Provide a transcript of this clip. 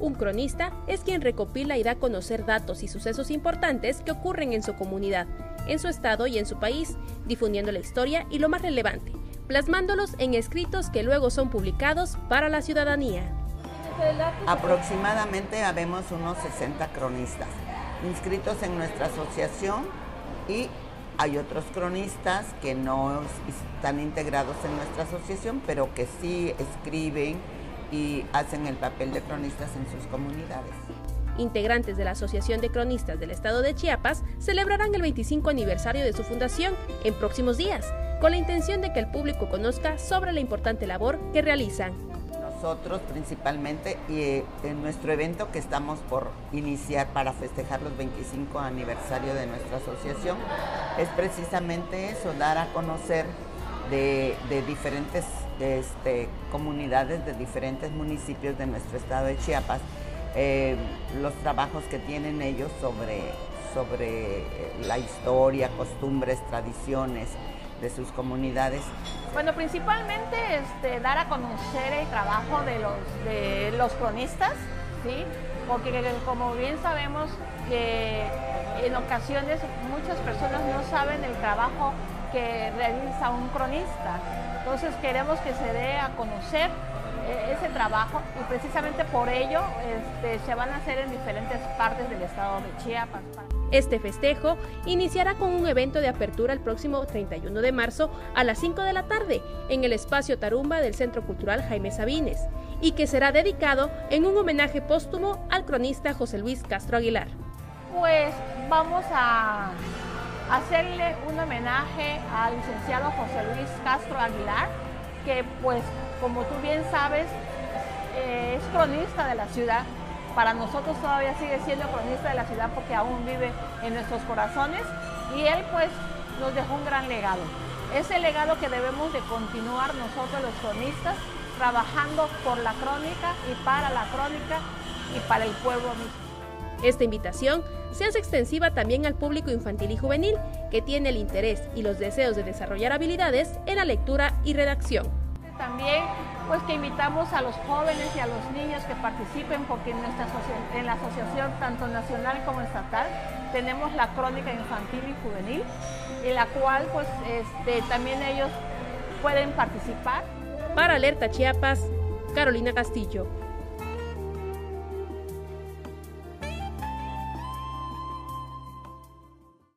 Un cronista es quien recopila y da a conocer datos y sucesos importantes que ocurren en su comunidad, en su estado y en su país, difundiendo la historia y lo más relevante, plasmándolos en escritos que luego son publicados para la ciudadanía. Aproximadamente habemos unos 60 cronistas inscritos en nuestra asociación y hay otros cronistas que no están integrados en nuestra asociación, pero que sí escriben y hacen el papel de cronistas en sus comunidades. Integrantes de la Asociación de Cronistas del Estado de Chiapas celebrarán el 25 aniversario de su fundación en próximos días, con la intención de que el público conozca sobre la importante labor que realizan. Nosotros principalmente y en nuestro evento que estamos por iniciar para festejar los 25 aniversario de nuestra asociación es precisamente eso, dar a conocer de, diferentes este, comunidades, de diferentes municipios de nuestro estado de Chiapas, eh, los trabajos que tienen ellos sobre, sobre eh, la historia, costumbres, tradiciones de sus comunidades. Bueno, principalmente este, dar a conocer el trabajo de los, de los cronistas, ¿sí? porque como bien sabemos que en ocasiones muchas personas no saben el trabajo que realiza un cronista. Entonces queremos que se dé a conocer eh, ese trabajo y precisamente por ello este, se van a hacer en diferentes partes del estado de Chiapas. Este festejo iniciará con un evento de apertura el próximo 31 de marzo a las 5 de la tarde en el espacio Tarumba del Centro Cultural Jaime Sabines y que será dedicado en un homenaje póstumo al cronista José Luis Castro Aguilar. Pues vamos a hacerle un homenaje al licenciado José Luis Castro Aguilar, que pues como tú bien sabes eh, es cronista de la ciudad. Para nosotros todavía sigue siendo cronista de la ciudad porque aún vive en nuestros corazones y él pues nos dejó un gran legado. Ese legado que debemos de continuar nosotros los cronistas trabajando por la crónica y para la crónica y para el pueblo mismo. Esta invitación se hace extensiva también al público infantil y juvenil, que tiene el interés y los deseos de desarrollar habilidades en la lectura y redacción. También pues que invitamos a los jóvenes y a los niños que participen porque en, nuestra en la asociación tanto nacional como estatal tenemos la crónica infantil y juvenil en la cual pues este, también ellos pueden participar. Para Alerta Chiapas, Carolina Castillo.